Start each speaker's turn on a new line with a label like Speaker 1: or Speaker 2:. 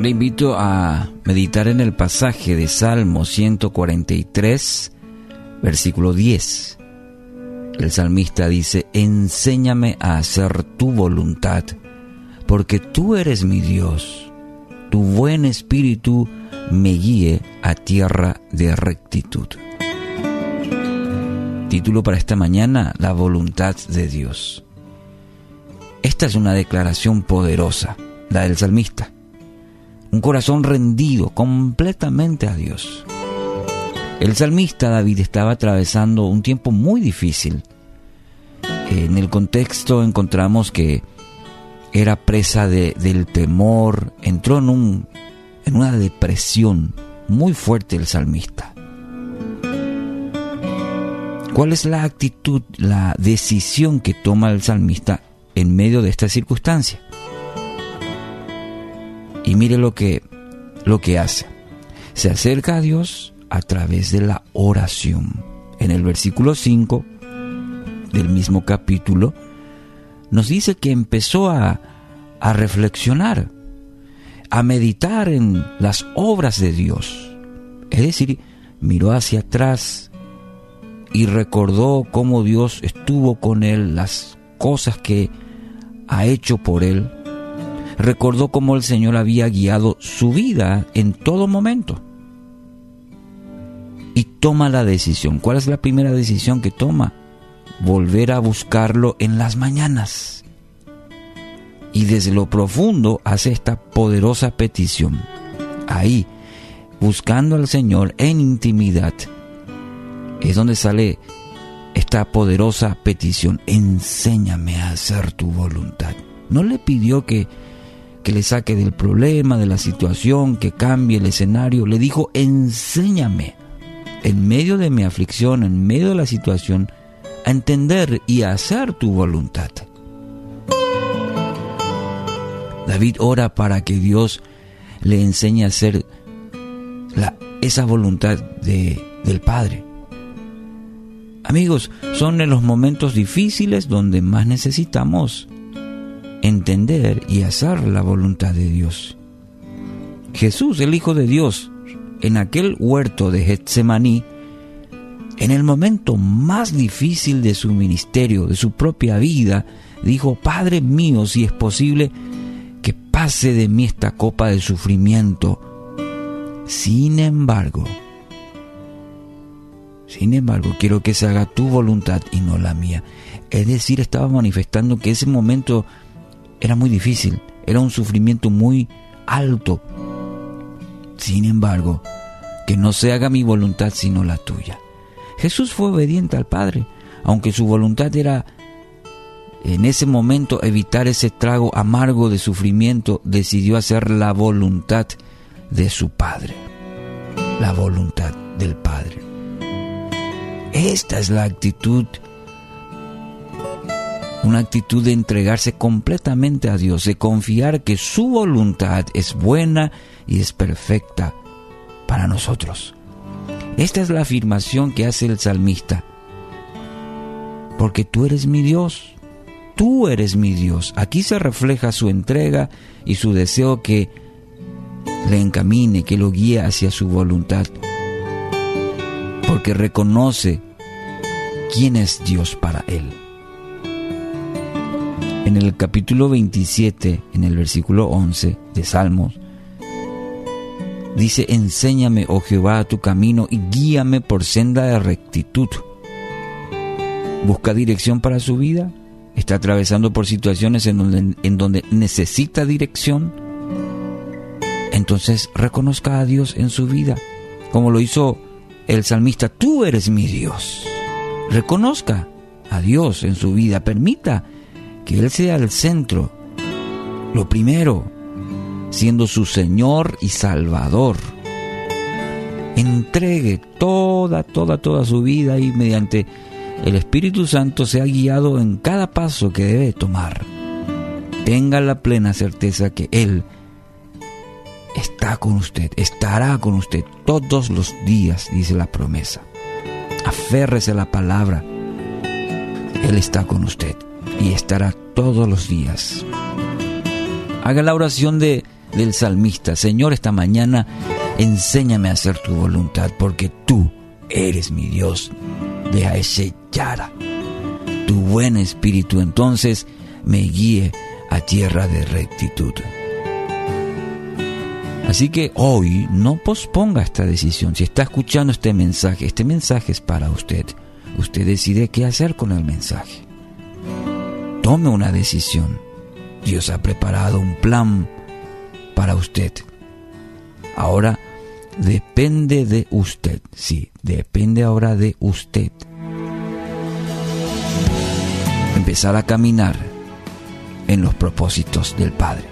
Speaker 1: Le invito a meditar en el pasaje de Salmo 143, versículo 10. El salmista dice, enséñame a hacer tu voluntad, porque tú eres mi Dios. Tu buen espíritu me guíe a tierra de rectitud. Título para esta mañana, La voluntad de Dios. Esta es una declaración poderosa, la del salmista un corazón rendido completamente a Dios. El salmista David estaba atravesando un tiempo muy difícil. En el contexto encontramos que era presa del temor, entró en, un, en una depresión muy fuerte el salmista. ¿Cuál es la actitud, la decisión que toma el salmista en medio de esta circunstancia? Y mire lo que, lo que hace. Se acerca a Dios a través de la oración. En el versículo 5 del mismo capítulo nos dice que empezó a, a reflexionar, a meditar en las obras de Dios. Es decir, miró hacia atrás y recordó cómo Dios estuvo con él, las cosas que ha hecho por él recordó cómo el Señor había guiado su vida en todo momento. Y toma la decisión. ¿Cuál es la primera decisión que toma? Volver a buscarlo en las mañanas. Y desde lo profundo hace esta poderosa petición. Ahí, buscando al Señor en intimidad, es donde sale esta poderosa petición. Enséñame a hacer tu voluntad. No le pidió que que le saque del problema, de la situación, que cambie el escenario. Le dijo, enséñame en medio de mi aflicción, en medio de la situación, a entender y a hacer tu voluntad. David ora para que Dios le enseñe a hacer esa voluntad de, del Padre. Amigos, son en los momentos difíciles donde más necesitamos entender y hacer la voluntad de Dios. Jesús, el Hijo de Dios, en aquel huerto de Getsemaní, en el momento más difícil de su ministerio, de su propia vida, dijo, Padre mío, si es posible, que pase de mí esta copa de sufrimiento. Sin embargo, sin embargo, quiero que se haga tu voluntad y no la mía. Es decir, estaba manifestando que ese momento era muy difícil, era un sufrimiento muy alto. Sin embargo, que no se haga mi voluntad sino la tuya. Jesús fue obediente al Padre, aunque su voluntad era en ese momento evitar ese trago amargo de sufrimiento, decidió hacer la voluntad de su Padre, la voluntad del Padre. Esta es la actitud una actitud de entregarse completamente a Dios, de confiar que su voluntad es buena y es perfecta para nosotros. Esta es la afirmación que hace el salmista. Porque tú eres mi Dios, tú eres mi Dios. Aquí se refleja su entrega y su deseo que le encamine, que lo guíe hacia su voluntad. Porque reconoce quién es Dios para él en el capítulo 27, en el versículo 11 de Salmos, dice, enséñame, oh Jehová, tu camino y guíame por senda de rectitud. Busca dirección para su vida, está atravesando por situaciones en donde, en donde necesita dirección. Entonces reconozca a Dios en su vida, como lo hizo el salmista, tú eres mi Dios. Reconozca a Dios en su vida, permita que Él sea el centro, lo primero, siendo su Señor y Salvador. Entregue toda, toda, toda su vida y mediante el Espíritu Santo sea guiado en cada paso que debe tomar. Tenga la plena certeza que Él está con usted, estará con usted todos los días, dice la promesa. Aférrese a la palabra. Él está con usted y estará todos los días. Haga la oración de, del salmista, Señor, esta mañana enséñame a hacer tu voluntad, porque tú eres mi Dios. Deja ese yara. Tu buen espíritu entonces me guíe a tierra de rectitud. Así que hoy no posponga esta decisión. Si está escuchando este mensaje, este mensaje es para usted. Usted decide qué hacer con el mensaje. Tome una decisión. Dios ha preparado un plan para usted. Ahora depende de usted. Sí, depende ahora de usted. Empezar a caminar en los propósitos del Padre.